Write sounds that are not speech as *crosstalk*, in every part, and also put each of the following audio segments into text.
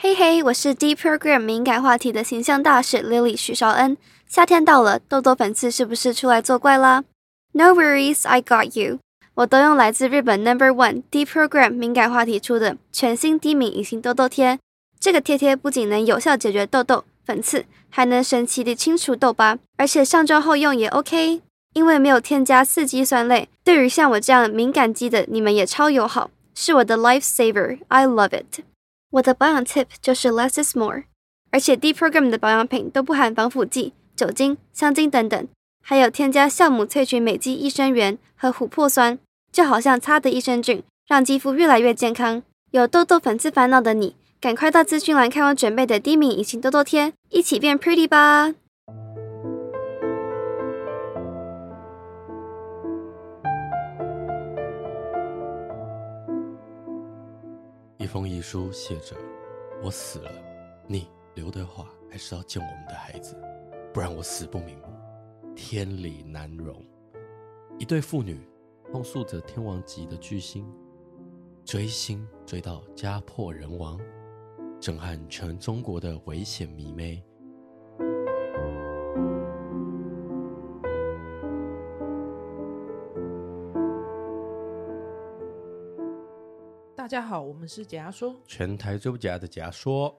嘿嘿，我是 D program 敏感话题的形象大使 Lily 许绍恩。夏天到了，痘痘粉刺是不是出来作怪啦？No worries, I got you。我都用来自日本 Number One D program 敏感话题出的全新低敏隐形痘痘贴。这个贴贴不仅能有效解决痘痘粉刺，还能神奇地清除痘疤，而且上妆后用也 OK，因为没有添加四激酸类，对于像我这样敏感肌的你们也超友好，是我的 Life Saver。I love it。我的保养 tip 就是 less is more，而且低 program 的保养品都不含防腐剂、酒精、香精等等，还有添加酵母萃取美肌益生元和琥珀酸，就好像擦的益生菌，让肌肤越来越健康。有痘痘粉刺烦恼的你，赶快到资讯栏看我准备的低敏隐形痘痘贴，一起变 pretty 吧！一封遗书写着：“我死了，你刘德华还是要见我们的孩子，不然我死不瞑目，天理难容。”一对父女控诉着天王级的巨星追星追到家破人亡，震撼全中国的危险迷妹。大家好，我们是解压说，全台最不解压的解压说。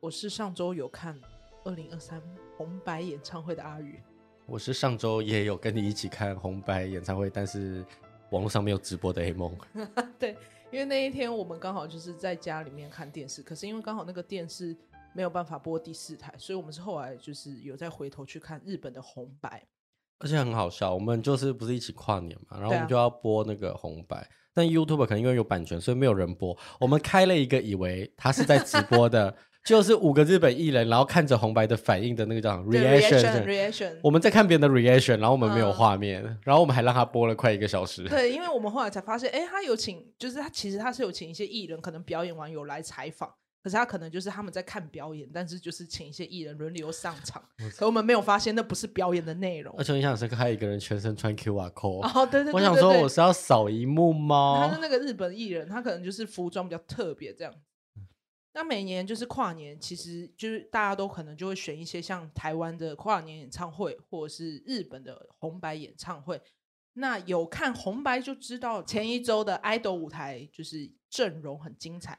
我是上周有看二零二三红白演唱会的阿宇。我是上周也有跟你一起看红白演唱会，但是网络上没有直播的 A 梦。*laughs* 对，因为那一天我们刚好就是在家里面看电视，可是因为刚好那个电视没有办法播第四台，所以我们是后来就是有再回头去看日本的红白。而且很好笑，我们就是不是一起跨年嘛，然后我们就要播那个红白。但 YouTube 可能因为有版权，所以没有人播。我们开了一个以为他是在直播的，就是五个日本艺人，然后看着红白的反应的那个叫 reaction reaction。我们在看别人的 reaction，然后我们没有画面，嗯，然后我们还让他播了快一个小时。对，因为我们后来才发现，哎，他有请，就是他其实他是有请一些艺人，可能表演完有来采访。可是他可能就是他们在看表演，但是就是请一些艺人轮流上场，可我们没有发现那不是表演的内容。而且印象深刻，还有一个人全身穿 QR code。*laughs* 哦，对对对，对，对，我想说我是要扫一幕吗？他是那个日本艺人，他可能就是服装比较特别这样。那每年就是跨年，其实就是大家都可能就会选一些像台湾的跨年演唱会，或者是日本的红白演唱会。那有看红白就知道，前一周的 idol 舞台就是阵容很精彩。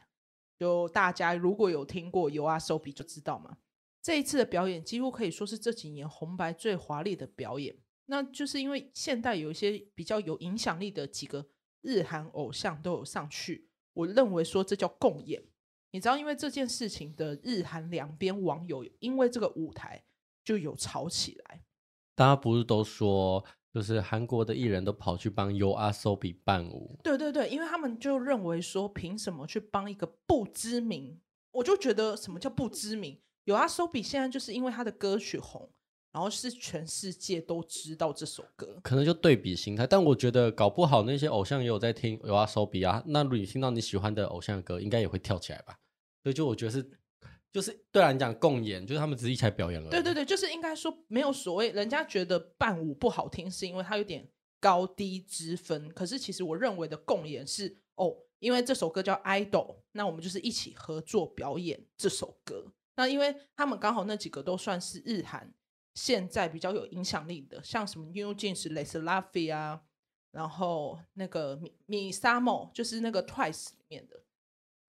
就大家如果有听过 YOASOBI 就知道嘛，这一次的表演几乎可以说是这几年红白最华丽的表演。那就是因为现代有一些比较有影响力的几个日韩偶像都有上去，我认为说这叫共演。你知道，因为这件事情的日韩两边网友因为这个舞台就有吵起来。大家不是都说？就是韩国的艺人都跑去帮 YOASOBI 伴舞，对对对，因为他们就认为说，凭什么去帮一个不知名？我就觉得什么叫不知名？YOASOBI 现在就是因为他的歌曲红，然后是全世界都知道这首歌，可能就对比心态。但我觉得搞不好那些偶像也有在听 YOASOBI 啊，那如果你听到你喜欢的偶像的歌，应该也会跳起来吧？所以就我觉得是。就是对啊，你讲共演，就是他们只是一起来表演了。对对对，就是应该说没有所谓，人家觉得伴舞不好听，是因为它有点高低之分。可是其实我认为的共演是哦，因为这首歌叫《idol》，那我们就是一起合作表演这首歌。那因为他们刚好那几个都算是日韩现在比较有影响力的，像什么 New Jeans、Les Lafy 啊，然后那个米米沙莫就是那个 Twice 里面的。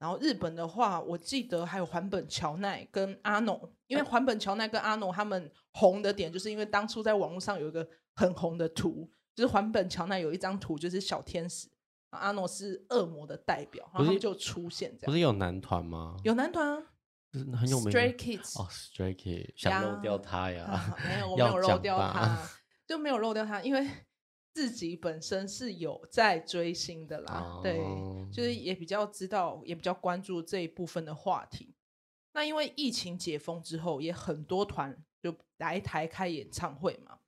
然后日本的话，我记得还有环本乔奈跟阿诺，因为环本乔奈跟阿诺他们红的点，就是因为当初在网络上有一个很红的图，就是环本乔奈有一张图就是小天使，阿诺是恶魔的代表，然后他们就出现这样。不是有男团吗？有男团啊，是很有名。Stray Kids 哦，Stray Kids 想漏掉他呀？啊、*laughs* 没有，我没有漏掉他，就没有漏掉他，因为。自己本身是有在追星的啦，oh. 对，就是也比较知道，也比较关注这一部分的话题。那因为疫情解封之后，也很多团就来台开演唱会嘛。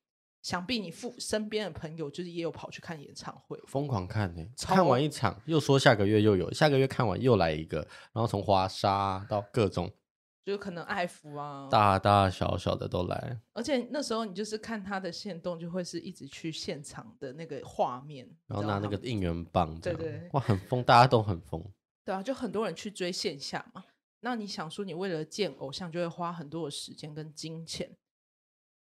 想必你父身边的朋友就是也有跑去看演唱会，疯狂看呢、欸，看完一场又说下个月又有，下个月看完又来一个，然后从华莎到各种。就可能爱芙啊，大大小小的都来，而且那时候你就是看他的限动，就会是一直去现场的那个画面，然后拿那个应援棒，对对，哇，很疯，大家都很疯，对啊，就很多人去追线下嘛。那你想说，你为了见偶像，就会花很多的时间跟金钱。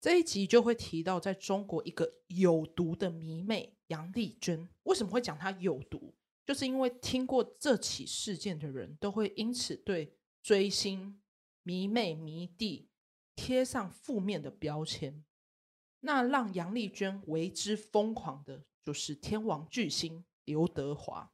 这一集就会提到，在中国一个有毒的迷妹杨丽娟，为什么会讲她有毒？就是因为听过这起事件的人都会因此对追星迷妹迷弟贴上负面的标签。那让杨丽娟为之疯狂的，就是天王巨星刘德华。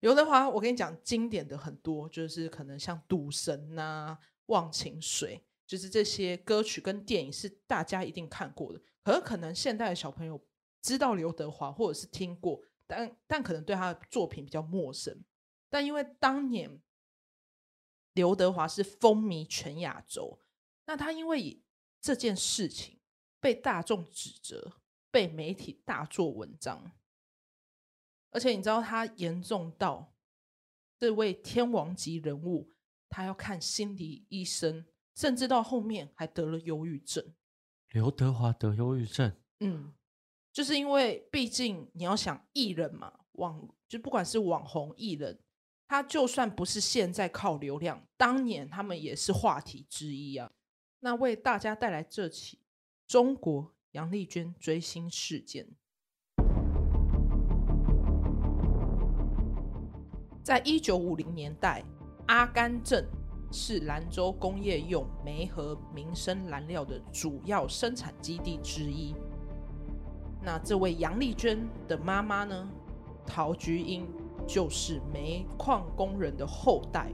刘德华，我跟你讲，经典的很多，就是可能像《赌神》呐，《忘情水》。就是这些歌曲跟电影是大家一定看过的，可是可能现代的小朋友知道刘德华或者是听过，但但可能对他的作品比较陌生。但因为当年刘德华是风靡全亚洲，那他因为这件事情被大众指责，被媒体大做文章，而且你知道他严重到这位天王级人物，他要看心理医生。甚至到后面还得了忧郁症。刘德华得忧郁症，嗯，就是因为毕竟你要想艺人嘛，网就不管是网红艺人，他就算不是现在靠流量，当年他们也是话题之一啊。那为大家带来这起中国杨丽娟追星事件，在一九五零年代，阿甘正。是兰州工业用煤和民生燃料的主要生产基地之一。那这位杨丽娟的妈妈呢？陶菊英就是煤矿工人的后代。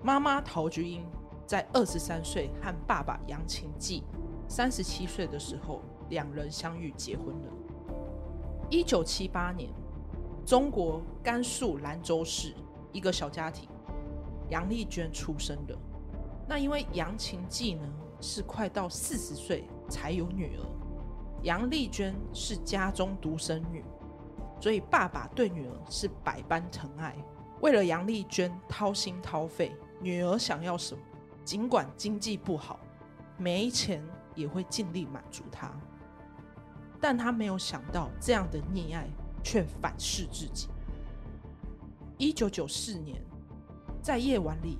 妈妈陶菊英在二十三岁和爸爸杨勤记三十七岁的时候，两人相遇结婚了。一九七八年，中国甘肃兰州市一个小家庭。杨丽娟出生的，那因为杨勤记呢是快到四十岁才有女儿，杨丽娟是家中独生女，所以爸爸对女儿是百般疼爱，为了杨丽娟掏心掏肺，女儿想要什么，尽管经济不好，没钱也会尽力满足她。但他没有想到这样的溺爱却反噬自己。一九九四年。在夜晚里，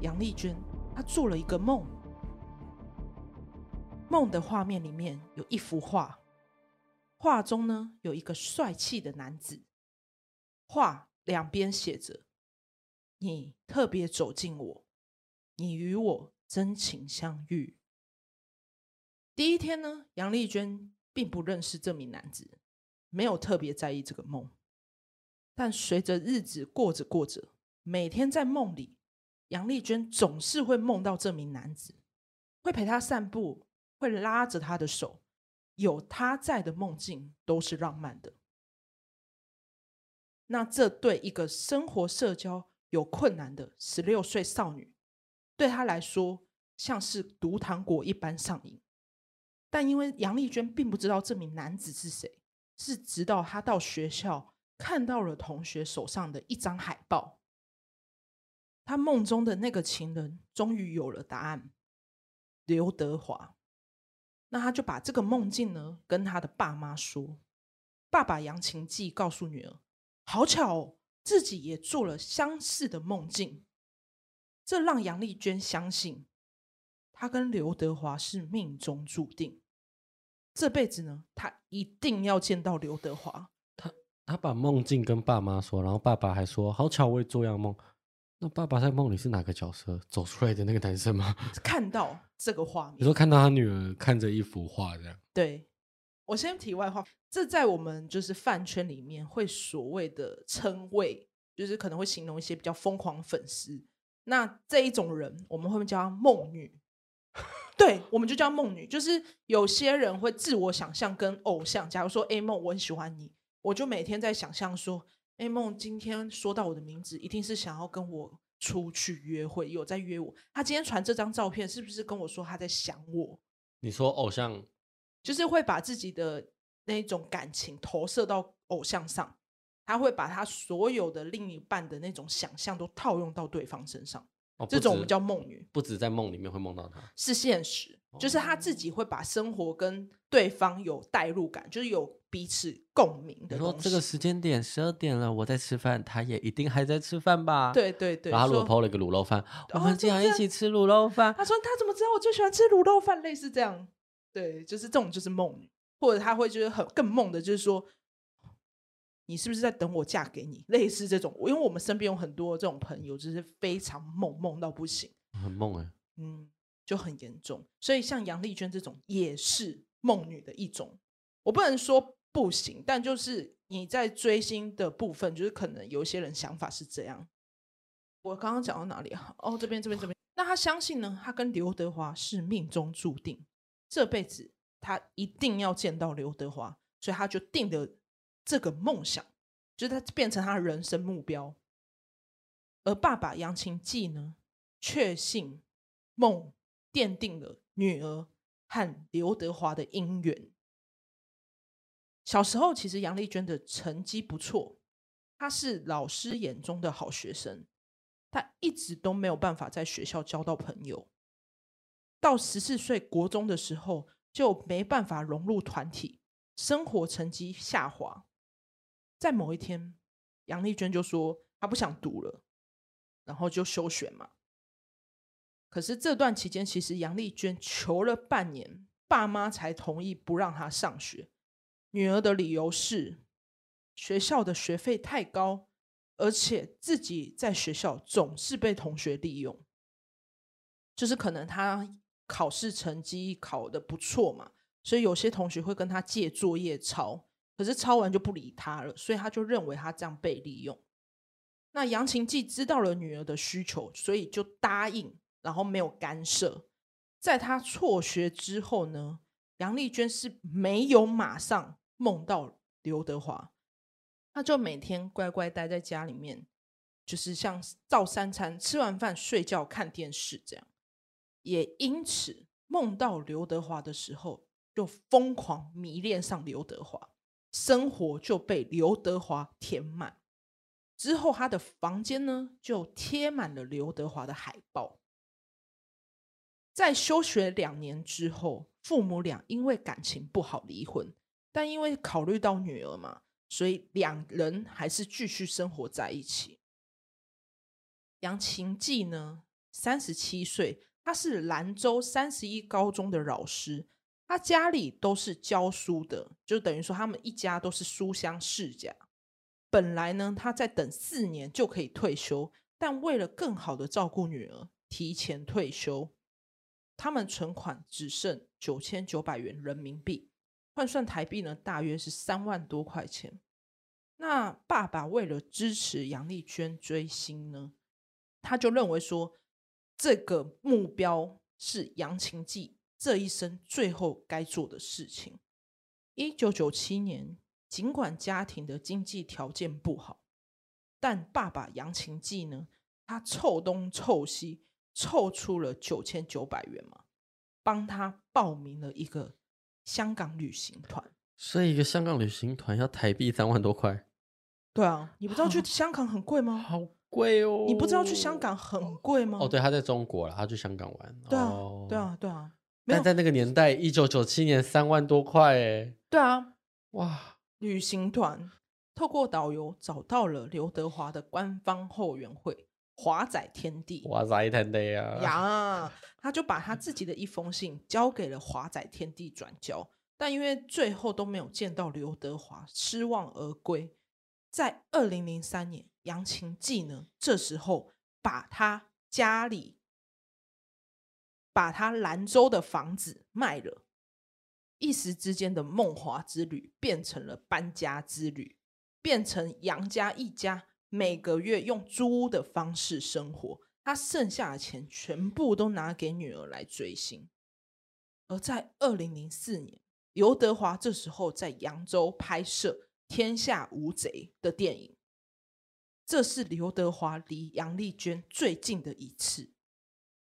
杨丽娟她做了一个梦，梦的画面里面有一幅画，画中呢有一个帅气的男子，画两边写着：“你特别走近我，你与我真情相遇。”第一天呢，杨丽娟并不认识这名男子，没有特别在意这个梦，但随着日子过着过着。每天在梦里，杨丽娟总是会梦到这名男子，会陪他散步，会拉着他的手，有他在的梦境都是浪漫的。那这对一个生活社交有困难的十六岁少女，对她来说像是毒糖果一般上瘾。但因为杨丽娟并不知道这名男子是谁，是直到她到学校看到了同学手上的一张海报。他梦中的那个情人终于有了答案，刘德华。那他就把这个梦境呢跟他的爸妈说。爸爸杨勤记告诉女儿：“好巧哦，自己也做了相似的梦境。”这让杨丽娟相信，她跟刘德华是命中注定，这辈子呢，她一定要见到刘德华。他他把梦境跟爸妈说，然后爸爸还说：“好巧，我也做样梦。”那爸爸在梦里是哪个角色？走出来的那个男生吗？*laughs* 看到这个画面，你说看到他女儿看着一幅画这样？对，我先题外话，这在我们就是饭圈里面会所谓的称谓，就是可能会形容一些比较疯狂粉丝。那这一种人，我们会不会叫她梦女？*laughs* 对，我们就叫梦女。就是有些人会自我想象跟偶像，假如说 A 梦，我很喜欢你，我就每天在想象说。A 梦今天说到我的名字，一定是想要跟我出去约会，有在约我。他今天传这张照片，是不是跟我说他在想我？你说偶像，就是会把自己的那种感情投射到偶像上，他会把他所有的另一半的那种想象都套用到对方身上。哦、这种我们叫梦女，不止在梦里面会梦到他，是现实，哦、就是他自己会把生活跟对方有代入感，就是有彼此共鸣的。你说这个时间点十二点了，我在吃饭，他也一定还在吃饭吧？对对对。然后他如果 PO 了个卤肉饭，我们竟然一起吃卤肉饭。他说他怎么知道我最喜欢吃卤肉饭？类似这样，对，就是这种就是梦女，或者他会觉得很更梦的，就是说。你是不是在等我嫁给你？类似这种，因为我们身边有很多这种朋友，就是非常梦梦到不行，很梦哎、欸，嗯，就很严重。所以像杨丽娟这种也是梦女的一种。我不能说不行，但就是你在追星的部分，就是可能有些人想法是这样。我刚刚讲到哪里啊？哦，这边这边这边。那他相信呢？他跟刘德华是命中注定，这辈子他一定要见到刘德华，所以他就定的。这个梦想，就是他变成他的人生目标。而爸爸杨晴季呢，确信梦奠定了女儿和刘德华的姻缘。小时候，其实杨丽娟的成绩不错，她是老师眼中的好学生，她一直都没有办法在学校交到朋友。到十四岁国中的时候，就没办法融入团体，生活成绩下滑。在某一天，杨丽娟就说她不想读了，然后就休学嘛。可是这段期间，其实杨丽娟求了半年，爸妈才同意不让她上学。女儿的理由是学校的学费太高，而且自己在学校总是被同学利用，就是可能她考试成绩考得不错嘛，所以有些同学会跟她借作业抄。可是抄完就不理他了，所以他就认为他这样被利用。那杨晴季知道了女儿的需求，所以就答应，然后没有干涉。在他辍学之后呢，杨丽娟是没有马上梦到刘德华，他就每天乖乖待在家里面，就是像照三餐，吃完饭睡觉看电视这样。也因此梦到刘德华的时候，就疯狂迷恋上刘德华。生活就被刘德华填满，之后他的房间呢就贴满了刘德华的海报。在休学两年之后，父母俩因为感情不好离婚，但因为考虑到女儿嘛，所以两人还是继续生活在一起。杨晴季呢，三十七岁，他是兰州三十一高中的老师。他家里都是教书的，就等于说他们一家都是书香世家。本来呢，他在等四年就可以退休，但为了更好的照顾女儿，提前退休。他们存款只剩九千九百元人民币，换算台币呢，大约是三万多块钱。那爸爸为了支持杨丽娟追星呢，他就认为说，这个目标是杨琴记。这一生最后该做的事情。一九九七年，尽管家庭的经济条件不好，但爸爸杨琴记呢，他凑东凑西凑出了九千九百元嘛，帮他报名了一个香港旅行团。所以，一个香港旅行团要台币三万多块。对啊，你不知道去 *laughs* 香港很贵吗？好贵哦！你不知道去香港很贵吗？哦，对，他在中国了，他去香港玩。对啊，哦、对啊，对啊。但在那个年代，一九九七年三万多块，哎，对啊，哇！旅行团透过导游找到了刘德华的官方后援会华仔天地，华仔天地啊！呀，他就把他自己的一封信交给了华仔天地转交，但因为最后都没有见到刘德华，失望而归。在二零零三年，杨琴记呢，这时候把他家里。把他兰州的房子卖了，一时之间的梦华之旅变成了搬家之旅，变成杨家一家每个月用租屋的方式生活。他剩下的钱全部都拿给女儿来追星。而在二零零四年，刘德华这时候在扬州拍摄《天下无贼》的电影，这是刘德华离杨丽娟最近的一次。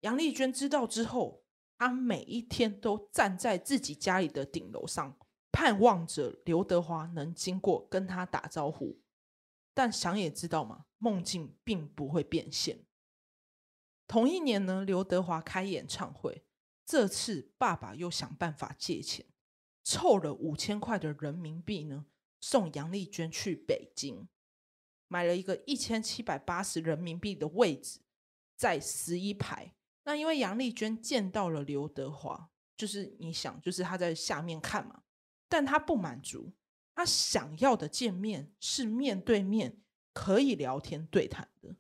杨丽娟知道之后，她每一天都站在自己家里的顶楼上，盼望着刘德华能经过跟她打招呼。但想也知道嘛，梦境并不会变现。同一年呢，刘德华开演唱会，这次爸爸又想办法借钱，凑了五千块的人民币呢，送杨丽娟去北京，买了一个一千七百八十人民币的位置，在十一排。那因为杨丽娟见到了刘德华，就是你想，就是他在下面看嘛，但他不满足，他想要的见面是面对面可以聊天对谈的。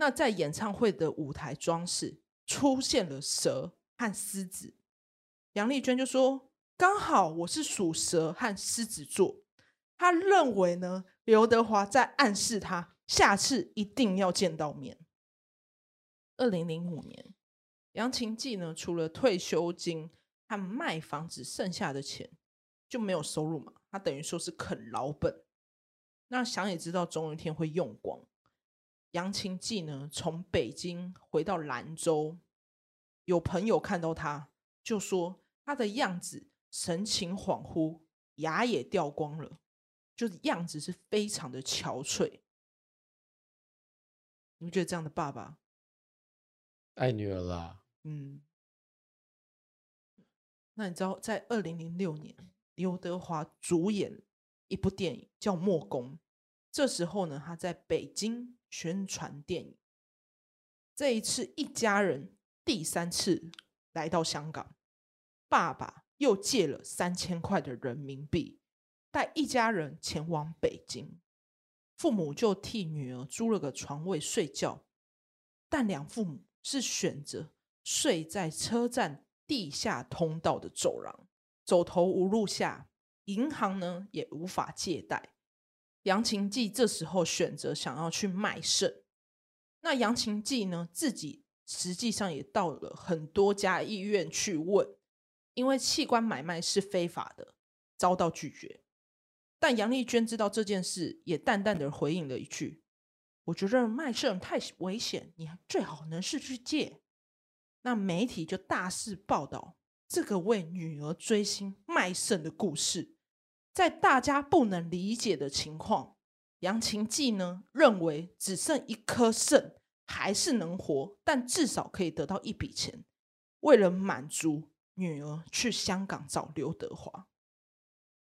那在演唱会的舞台装饰出现了蛇和狮子，杨丽娟就说：“刚好我是属蛇和狮子座。”他认为呢，刘德华在暗示他下次一定要见到面。二零零五年，杨琴记呢，除了退休金和卖房子剩下的钱就没有收入嘛，他等于说是啃老本。那想也知道，总有一天会用光。杨晴记呢，从北京回到兰州，有朋友看到他，就说他的样子神情恍惚，牙也掉光了，就是样子是非常的憔悴。你们觉得这样的爸爸？爱女儿啦，嗯，那你知道，在二零零六年，刘德华主演一部电影叫《墨攻》，这时候呢，他在北京宣传电影。这一次，一家人第三次来到香港，爸爸又借了三千块的人民币，带一家人前往北京，父母就替女儿租了个床位睡觉，但两父母。是选择睡在车站地下通道的走廊，走投无路下，银行呢也无法借贷。杨晴记这时候选择想要去卖肾，那杨晴记呢自己实际上也到了很多家医院去问，因为器官买卖是非法的，遭到拒绝。但杨丽娟知道这件事，也淡淡的回应了一句。我觉得卖肾太危险，你最好能是去借。那媒体就大肆报道这个为女儿追星卖肾的故事。在大家不能理解的情况，杨琴记呢认为只剩一颗肾还是能活，但至少可以得到一笔钱。为了满足女儿，去香港找刘德华。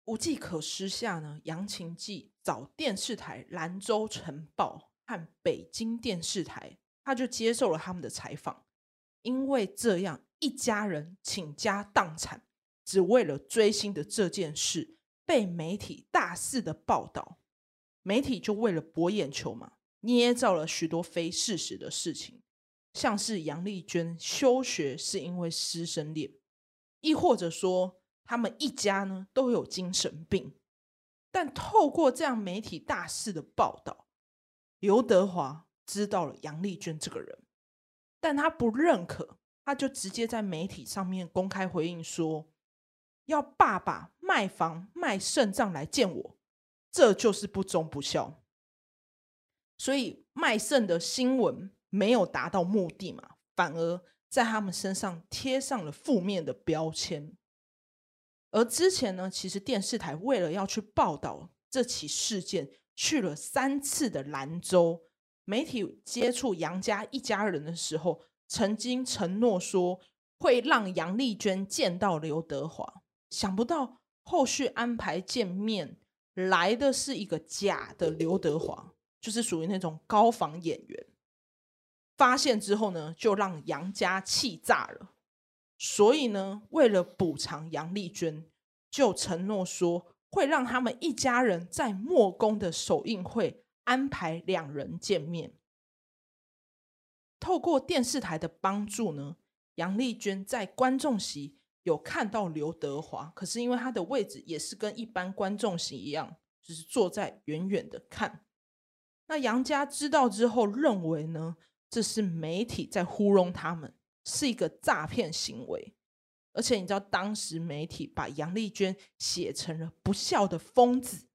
无计可施下呢，杨琴记找电视台兰州晨报。和北京电视台，他就接受了他们的采访。因为这样，一家人倾家荡产，只为了追星的这件事，被媒体大肆的报道。媒体就为了博眼球嘛，捏造了许多非事实的事情，像是杨丽娟休学是因为师生恋，亦或者说他们一家呢都有精神病。但透过这样媒体大肆的报道。刘德华知道了杨丽娟这个人，但他不认可，他就直接在媒体上面公开回应说：“要爸爸卖房卖肾脏来见我，这就是不忠不孝。”所以卖肾的新闻没有达到目的嘛，反而在他们身上贴上了负面的标签。而之前呢，其实电视台为了要去报道这起事件。去了三次的兰州，媒体接触杨家一家人的时候，曾经承诺说会让杨丽娟见到刘德华。想不到后续安排见面来的是一个假的刘德华，就是属于那种高仿演员。发现之后呢，就让杨家气炸了。所以呢，为了补偿杨丽娟，就承诺说。会让他们一家人在墨攻的首映会安排两人见面。透过电视台的帮助呢，杨丽娟在观众席有看到刘德华，可是因为他的位置也是跟一般观众席一样，就是坐在远远的看。那杨家知道之后，认为呢，这是媒体在糊弄他们，是一个诈骗行为。而且你知道，当时媒体把杨丽娟写成了不孝的疯子，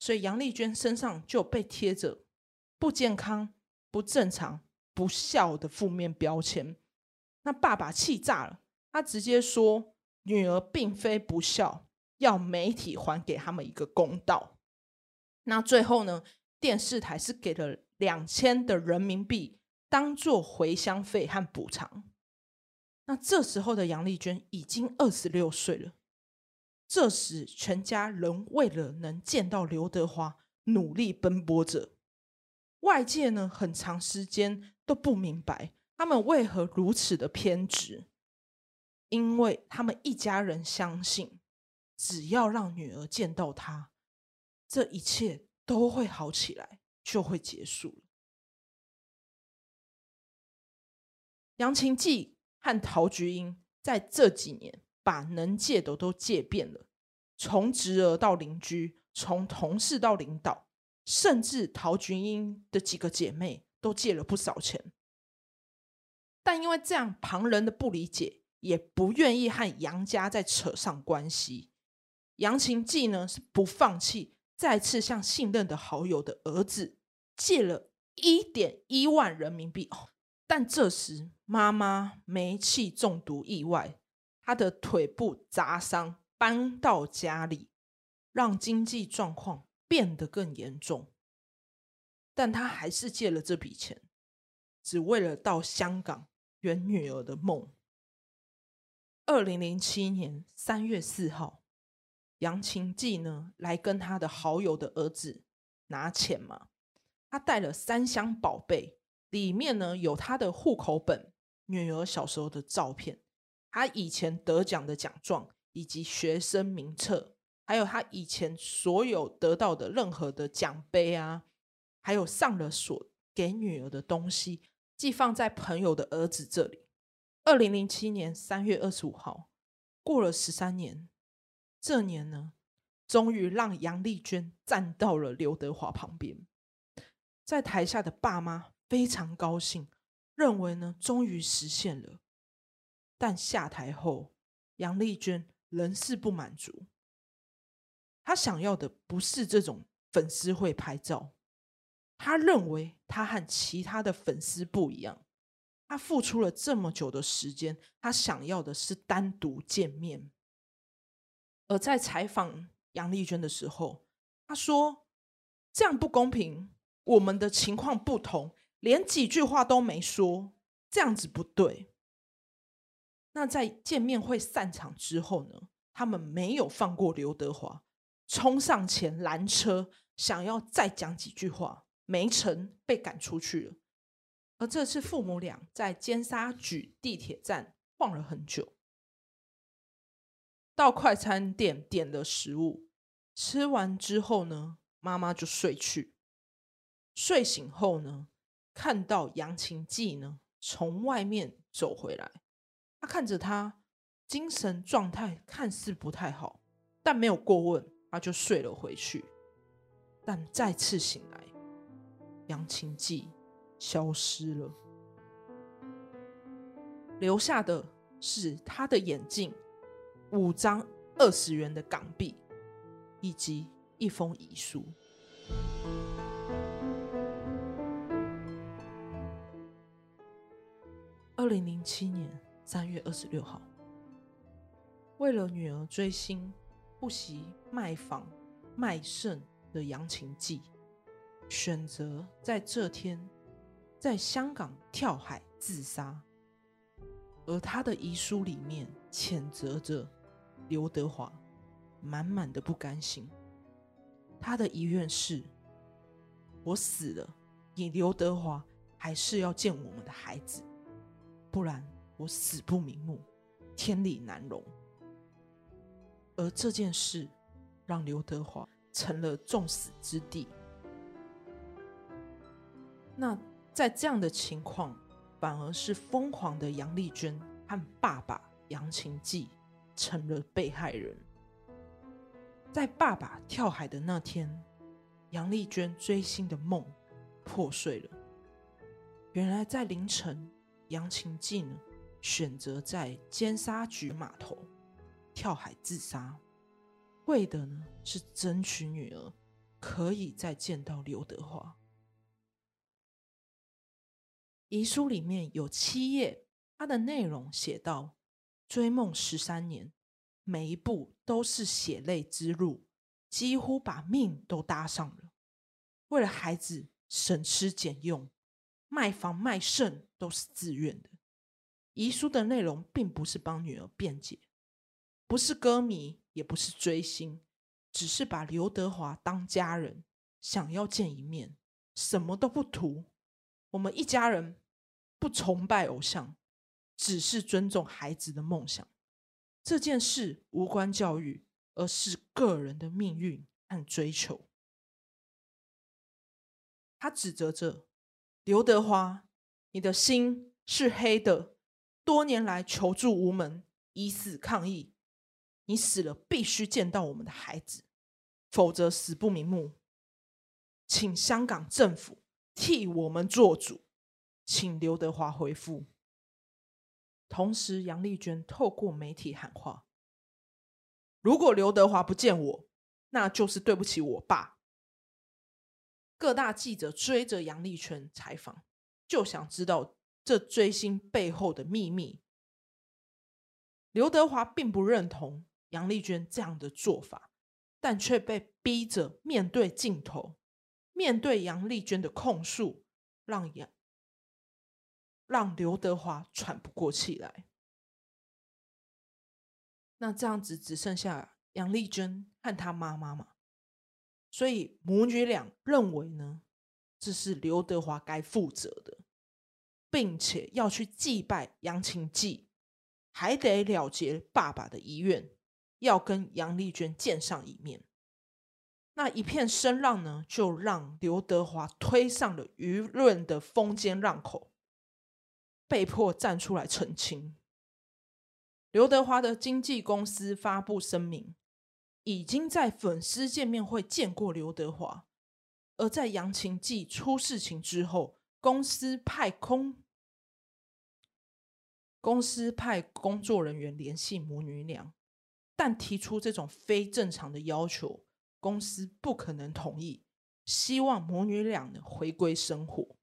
所以杨丽娟身上就被贴着不健康、不正常、不孝的负面标签。那爸爸气炸了，他直接说女儿并非不孝，要媒体还给他们一个公道。那最后呢，电视台是给了两千的人民币当做回乡费和补偿。那这时候的杨丽娟已经二十六岁了。这时，全家仍为了能见到刘德华，努力奔波着。外界呢，很长时间都不明白他们为何如此的偏执，因为他们一家人相信，只要让女儿见到他，这一切都会好起来，就会结束了。杨琴记和陶菊英在这几年把能借的都借遍了，从侄儿到邻居，从同事到领导。甚至陶菊英的几个姐妹都借了不少钱，但因为这样，旁人的不理解，也不愿意和杨家再扯上关系。杨琴记呢是不放弃，再次向信任的好友的儿子借了一点一万人民币。但这时妈妈煤气中毒意外，她的腿部砸伤，搬到家里，让经济状况。变得更严重，但他还是借了这笔钱，只为了到香港圆女儿的梦。二零零七年三月四号，杨琴记呢来跟他的好友的儿子拿钱嘛，他带了三箱宝贝，里面呢有他的户口本、女儿小时候的照片、他以前得奖的奖状以及学生名册。还有他以前所有得到的任何的奖杯啊，还有上了锁给女儿的东西，寄放在朋友的儿子这里。二零零七年三月二十五号，过了十三年，这年呢，终于让杨丽娟站到了刘德华旁边，在台下的爸妈非常高兴，认为呢，终于实现了。但下台后，杨丽娟仍是不满足。她想要的不是这种粉丝会拍照，她认为她和其他的粉丝不一样，他付出了这么久的时间，他想要的是单独见面。而在采访杨丽娟的时候，他说：“这样不公平，我们的情况不同，连几句话都没说，这样子不对。”那在见面会散场之后呢？他们没有放过刘德华。冲上前拦车，想要再讲几句话，没成，被赶出去了。而这次父母俩在尖沙咀地铁站晃了很久，到快餐店点了食物，吃完之后呢，妈妈就睡去。睡醒后呢，看到杨晴记呢从外面走回来，他看着他，精神状态看似不太好，但没有过问。他就睡了回去，但再次醒来，杨晴记消失了，留下的是他的眼镜、五张二十元的港币以及一封遗书。二零零七年三月二十六号，为了女儿追星。不惜卖房卖肾的杨晴记，选择在这天在香港跳海自杀，而他的遗书里面谴责着刘德华，满满的不甘心。他的遗愿是：我死了，你刘德华还是要见我们的孩子，不然我死不瞑目，天理难容。而这件事让刘德华成了众矢之的。那在这样的情况，反而是疯狂的杨丽娟和爸爸杨晴记成了被害人。在爸爸跳海的那天，杨丽娟追星的梦破碎了。原来在凌晨，杨晴记呢选择在尖沙咀码头。跳海自杀，为的呢是争取女儿可以再见到刘德华。遗书里面有七页，它的内容写到：追梦十三年，每一步都是血泪之路，几乎把命都搭上了。为了孩子省吃俭用，卖房卖肾都是自愿的。遗书的内容并不是帮女儿辩解，不是歌迷，也不是追星，只是把刘德华当家人，想要见一面，什么都不图。我们一家人不崇拜偶像，只是尊重孩子的梦想。这件事无关教育，而是个人的命运和追求。他指责着刘德华：“你的心是黑的，多年来求助无门，以死抗议。你死了，必须见到我们的孩子，否则死不瞑目。请香港政府替我们做主，请刘德华回复。”同时，杨丽娟透过媒体喊话：“如果刘德华不见我，那就是对不起我爸。”各大记者追着杨丽娟采访，就想知道这追星背后的秘密。刘德华并不认同杨丽娟这样的做法，但却被逼着面对镜头，面对杨丽娟的控诉，让杨。让刘德华喘不过气来。那这样子只剩下杨丽娟和她妈妈嘛？所以母女俩认为呢，这是刘德华该负责的，并且要去祭拜杨琴记，还得了结爸爸的遗愿，要跟杨丽娟见上一面。那一片声浪呢，就让刘德华推上了舆论的风尖浪口。被迫站出来澄清。刘德华的经纪公司发布声明，已经在粉丝见面会见过刘德华，而在杨琴记出事情之后，公司派空公司派工作人员联系母女俩，但提出这种非正常的要求，公司不可能同意，希望母女俩能回归生活。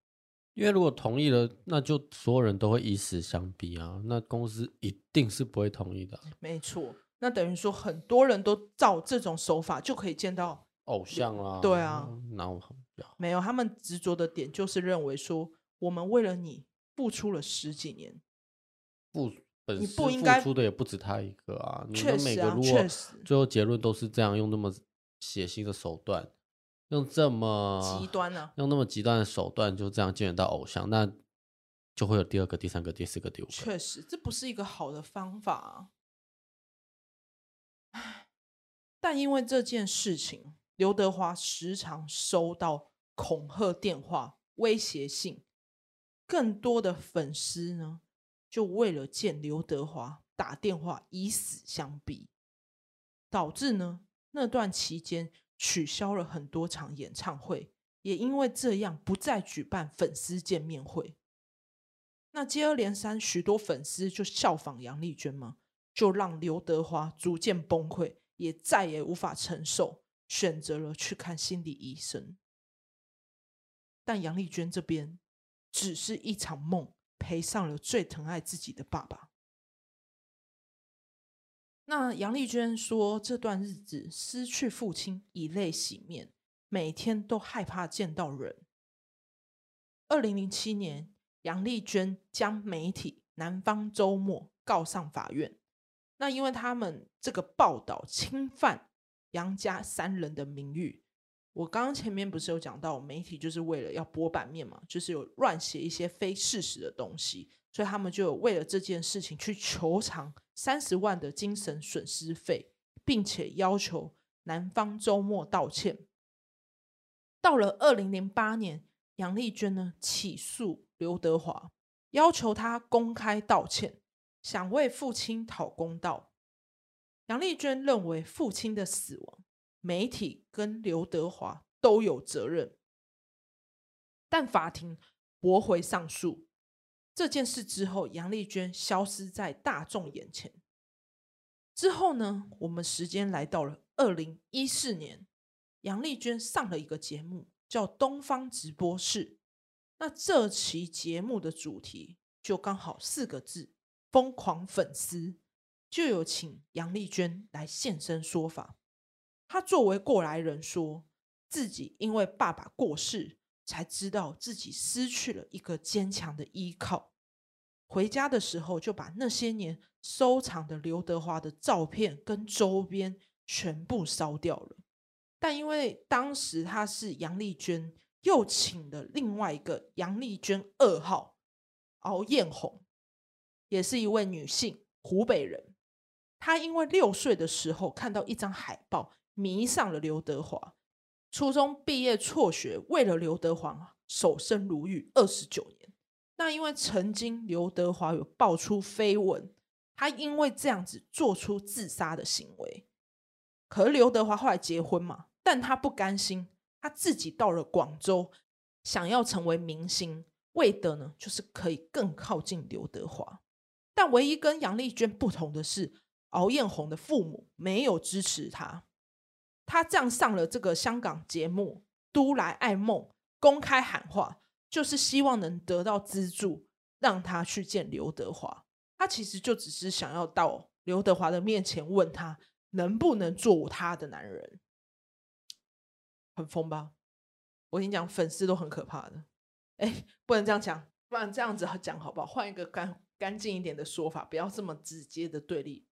因为如果同意了，那就所有人都会以死相逼啊！那公司一定是不会同意的啊。没错，那等于说很多人都照这种手法就可以见到偶像啊。对啊，那我没有，他们执着的点就是认为说，我们为了你付出了十几年，付本身付出的也不止他一个啊。你们每个如果最后结论都是这样，用那么血腥的手段。用这么极端呢？用那么极端的手段，就这样见得到偶像，那就会有第二个、第三个、第四个、第五个。确实，这不是一个好的方法啊。但因为这件事情，刘德华时常收到恐吓电话、威胁信，更多的粉丝呢，就为了见刘德华打电话以死相逼，导致呢那段期间。取消了很多场演唱会，也因为这样不再举办粉丝见面会。那接二连三，许多粉丝就效仿杨丽娟嘛，就让刘德华逐渐崩溃，也再也无法承受，选择了去看心理医生。但杨丽娟这边只是一场梦，赔上了最疼爱自己的爸爸。那杨丽娟说：“这段日子失去父亲，以泪洗面，每天都害怕见到人。”二零零七年，杨丽娟将媒体《南方周末》告上法院。那因为他们这个报道侵犯杨家三人的名誉，我刚刚前面不是有讲到，媒体就是为了要博版面嘛，就是有乱写一些非事实的东西。所以他们就有为了这件事情去求偿三十万的精神损失费，并且要求男方周末道歉。到了二零零八年，杨丽娟呢起诉刘德华，要求他公开道歉，想为父亲讨公道。杨丽娟认为父亲的死亡，媒体跟刘德华都有责任，但法庭驳回上诉。这件事之后，杨丽娟消失在大众眼前。之后呢，我们时间来到了二零一四年，杨丽娟上了一个节目，叫《东方直播室》。那这期节目的主题就刚好四个字：疯狂粉丝。就有请杨丽娟来现身说法。她作为过来人说，自己因为爸爸过世，才知道自己失去了一个坚强的依靠。回家的时候，就把那些年收藏的刘德华的照片跟周边全部烧掉了。但因为当时他是杨丽娟，又请了另外一个杨丽娟二号敖艳红，也是一位女性，湖北人。她因为六岁的时候看到一张海报，迷上了刘德华。初中毕业辍学，为了刘德华守身如玉二十九年。那因为曾经刘德华有爆出绯闻，他因为这样子做出自杀的行为。可是刘德华后来结婚嘛，但他不甘心，他自己到了广州，想要成为明星，为的呢就是可以更靠近刘德华。但唯一跟杨丽娟不同的是，敖燕红的父母没有支持他。他这样上了这个香港节目《都来爱梦》，公开喊话，就是希望能得到资助，让他去见刘德华。他其实就只是想要到刘德华的面前，问他能不能做他的男人。很疯吧？我跟你讲，粉丝都很可怕的。哎，不能这样讲，不然这样子讲好不好？换一个干干净一点的说法，不要这么直接的对立。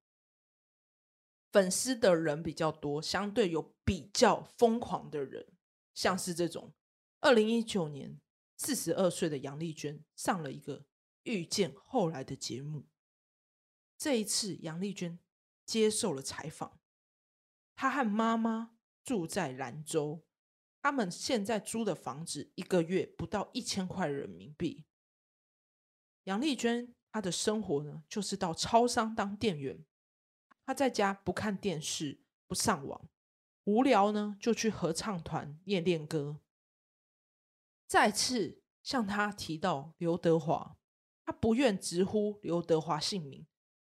粉丝的人比较多，相对有比较疯狂的人，像是这种。二零一九年，四十二岁的杨丽娟上了一个《遇见后来的》节目。这一次，杨丽娟接受了采访。她和妈妈住在兰州，他们现在租的房子一个月不到一千块人民币。杨丽娟她的生活呢，就是到超商当店员。她在家不看电视，不上网，无聊呢就去合唱团练练歌。再次向他提到刘德华，他不愿直呼刘德华姓名，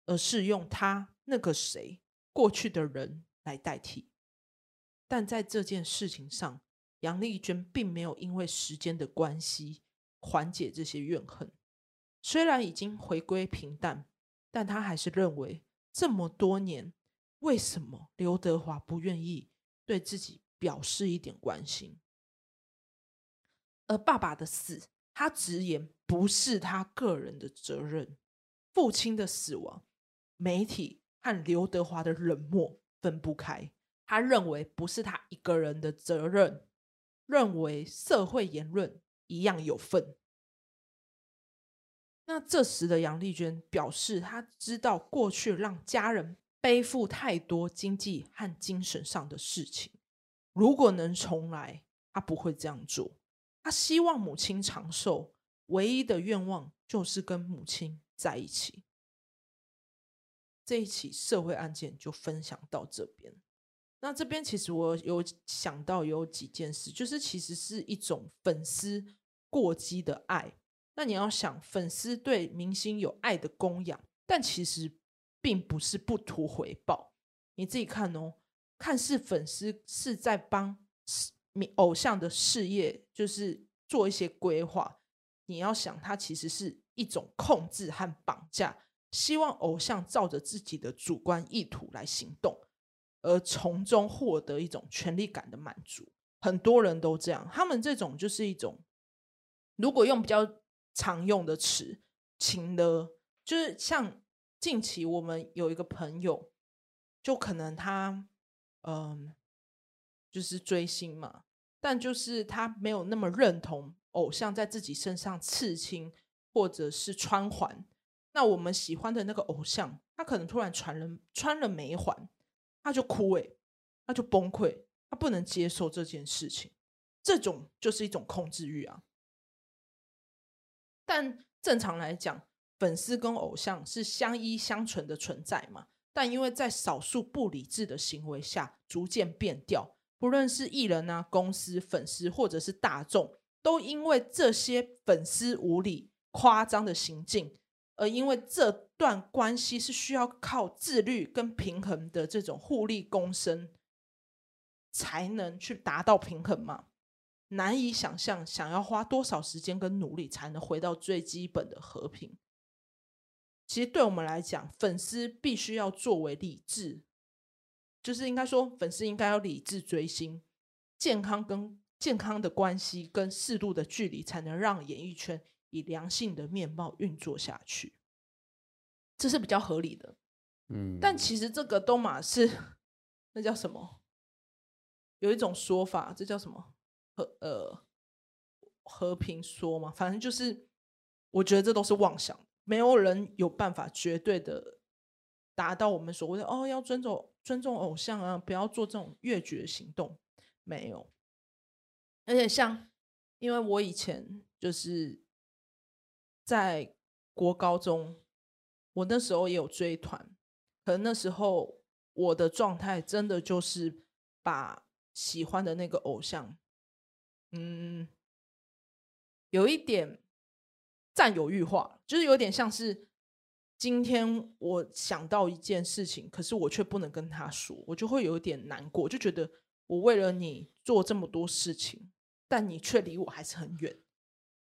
而是用他那个谁过去的人来代替。但在这件事情上，杨丽娟并没有因为时间的关系缓解这些怨恨。虽然已经回归平淡，但他还是认为。这么多年，为什么刘德华不愿意对自己表示一点关心？而爸爸的死，他直言不是他个人的责任。父亲的死亡，媒体和刘德华的冷漠分不开。他认为不是他一个人的责任，认为社会言论一样有份。那这时的杨丽娟表示，她知道过去让家人背负太多经济和精神上的事情，如果能重来，她不会这样做。他希望母亲长寿，唯一的愿望就是跟母亲在一起。这一起社会案件就分享到这边。那这边其实我有想到有几件事，就是其实是一种粉丝过激的爱。那你要想，粉丝对明星有爱的供养，但其实并不是不图回报。你自己看哦，看似粉丝是在帮你偶像的事业，就是做一些规划。你要想，他其实是一种控制和绑架，希望偶像照着自己的主观意图来行动，而从中获得一种权力感的满足。很多人都这样，他们这种就是一种，如果用比较。常用的词，情的，就是像近期我们有一个朋友，就可能他，嗯，就是追星嘛，但就是他没有那么认同偶像在自己身上刺青或者是穿环。那我们喜欢的那个偶像，他可能突然穿了穿了没环，他就哭诶，他就崩溃，他不能接受这件事情。这种就是一种控制欲啊。但正常来讲，粉丝跟偶像是相依相存的存在嘛。但因为在少数不理智的行为下逐渐变调，不论是艺人啊、公司、粉丝或者是大众，都因为这些粉丝无理、夸张的行径，而因为这段关系是需要靠自律跟平衡的这种互利共生，才能去达到平衡嘛。难以想象，想要花多少时间跟努力才能回到最基本的和平。其实对我们来讲，粉丝必须要作为理智，就是应该说，粉丝应该要理智追星，健康跟健康的关系跟适度的距离，才能让演艺圈以良性的面貌运作下去，这是比较合理的。嗯，但其实这个都马是 *laughs* 那叫什么？有一种说法，这叫什么？和呃和平说嘛，反正就是我觉得这都是妄想，没有人有办法绝对的达到我们所谓的哦，要尊重。尊重偶像啊，不要做这种越矩的行动。没有，而且像，因为我以前就是在国高中，我那时候也有追团，可能那时候我的状态真的就是把喜欢的那个偶像，嗯，有一点占有欲化，就是有点像是。今天我想到一件事情，可是我却不能跟他说，我就会有点难过，就觉得我为了你做这么多事情，但你却离我还是很远。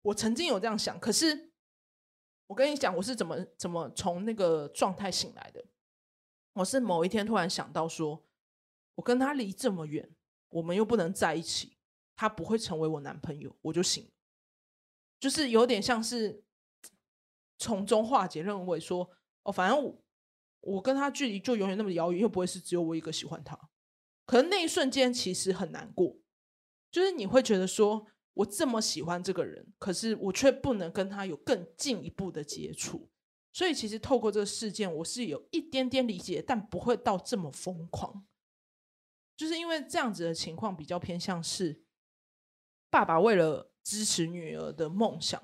我曾经有这样想，可是我跟你讲，我是怎么怎么从那个状态醒来的。我是某一天突然想到说，我跟他离这么远，我们又不能在一起，他不会成为我男朋友，我就醒了，就是有点像是。从中化解，认为说哦，反正我，我跟他距离就永远那么遥远，又不会是只有我一个喜欢他。可能那一瞬间其实很难过，就是你会觉得说，我这么喜欢这个人，可是我却不能跟他有更进一步的接触。所以其实透过这个事件，我是有一点点理解，但不会到这么疯狂。就是因为这样子的情况比较偏向是爸爸为了支持女儿的梦想。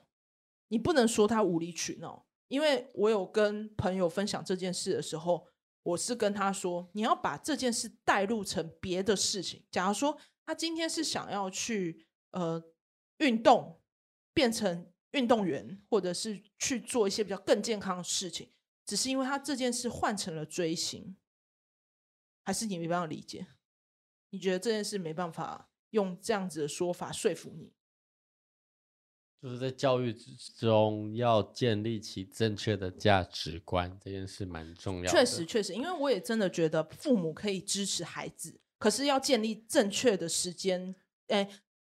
你不能说他无理取闹，因为我有跟朋友分享这件事的时候，我是跟他说，你要把这件事带入成别的事情。假如说他今天是想要去呃运动，变成运动员，或者是去做一些比较更健康的事情，只是因为他这件事换成了追星，还是你没办法理解？你觉得这件事没办法用这样子的说法说服你？就是在教育之中要建立起正确的价值观，这件事蛮重要的。确实，确实，因为我也真的觉得父母可以支持孩子，可是要建立正确的时间，诶，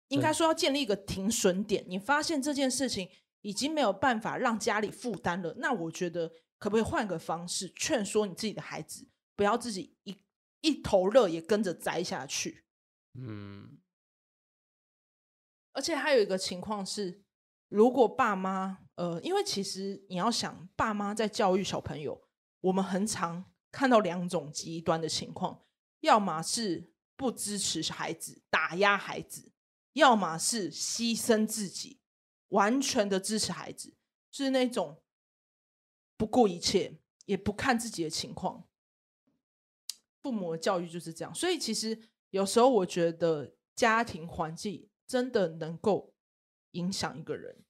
应该说要建立一个停损点。你发现这件事情已经没有办法让家里负担了，那我觉得可不可以换个方式劝说你自己的孩子，不要自己一一头热也跟着栽下去。嗯，而且还有一个情况是。如果爸妈，呃，因为其实你要想，爸妈在教育小朋友，我们很常看到两种极端的情况，要么是不支持孩子，打压孩子，要么是牺牲自己，完全的支持孩子，是那种不顾一切，也不看自己的情况。父母的教育就是这样，所以其实有时候我觉得家庭环境真的能够。影响一个人，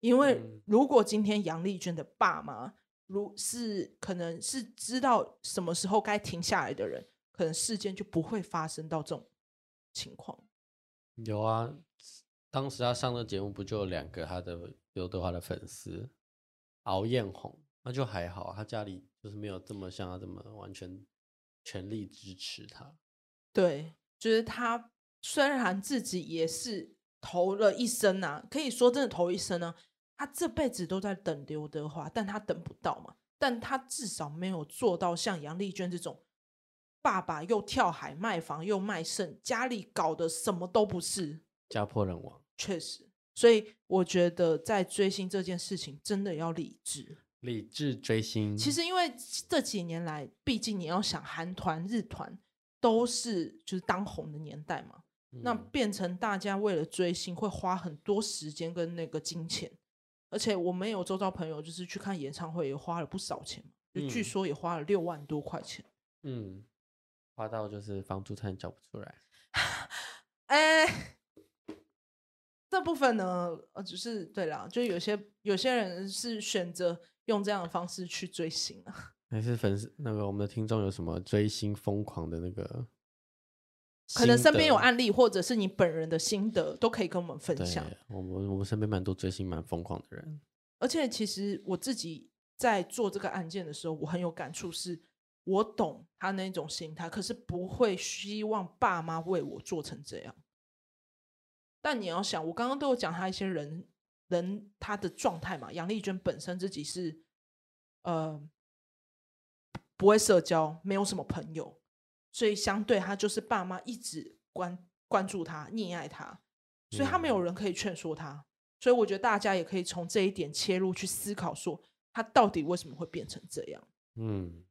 因为如果今天杨丽娟的爸妈如是可能是知道什么时候该停下来的人，可能事件就不会发生到这种情况。有啊，当时他上的节目不就有两个他的刘德华的粉丝敖艳红，那就还好，他家里就是没有这么像他这么完全全力支持他。对，就是他虽然自己也是。投了一生啊，可以说真的投一生呢、啊。他这辈子都在等刘德华，但他等不到嘛。但他至少没有做到像杨丽娟这种，爸爸又跳海卖房又卖肾，家里搞得什么都不是，家破人亡。确实，所以我觉得在追星这件事情真的要理智，理智追星。其实因为这几年来，毕竟你要想韩团、日团都是就是当红的年代嘛。那变成大家为了追星会花很多时间跟那个金钱，而且我们有周遭朋友就是去看演唱会也花了不少钱，就据说也花了六万多块钱。嗯，花到就是房租差点交不出来。*laughs* 哎、欸，这部分呢，呃，只是对啦，就有些有些人是选择用这样的方式去追星啊。还是粉丝那个我们的听众有什么追星疯狂的那个？可能身边有案例，或者是你本人的心得，都可以跟我们分享。我我我们身边蛮多追星蛮疯狂的人，而且其实我自己在做这个案件的时候，我很有感触，是我懂他那种心态，可是不会希望爸妈为我做成这样。但你要想，我刚刚都有讲他一些人人他的状态嘛。杨丽娟本身自己是呃不会社交，没有什么朋友，所以相对他就是爸妈一直关关注他、溺爱他，所以他没有人可以劝说他。嗯、所以我觉得大家也可以从这一点切入去思考，说他到底为什么会变成这样。嗯。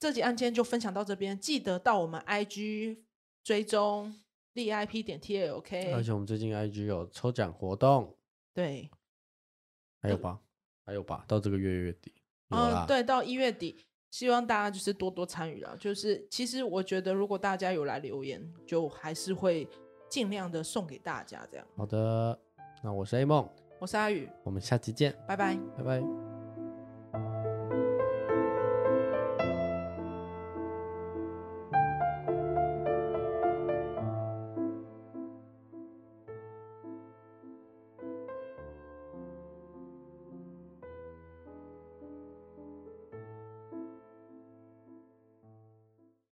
这集案件就分享到这边，记得到我们 IG 追踪 VIP 点 TALK。而且我们最近 IG 有抽奖活动，对，还有吧，还有吧，到这个月月底，嗯，对，到一月底，希望大家就是多多参与了。就是其实我觉得，如果大家有来留言，就还是会尽量的送给大家这样。好的，那我是 A 梦，我是阿宇，我们下期见，拜拜，拜拜。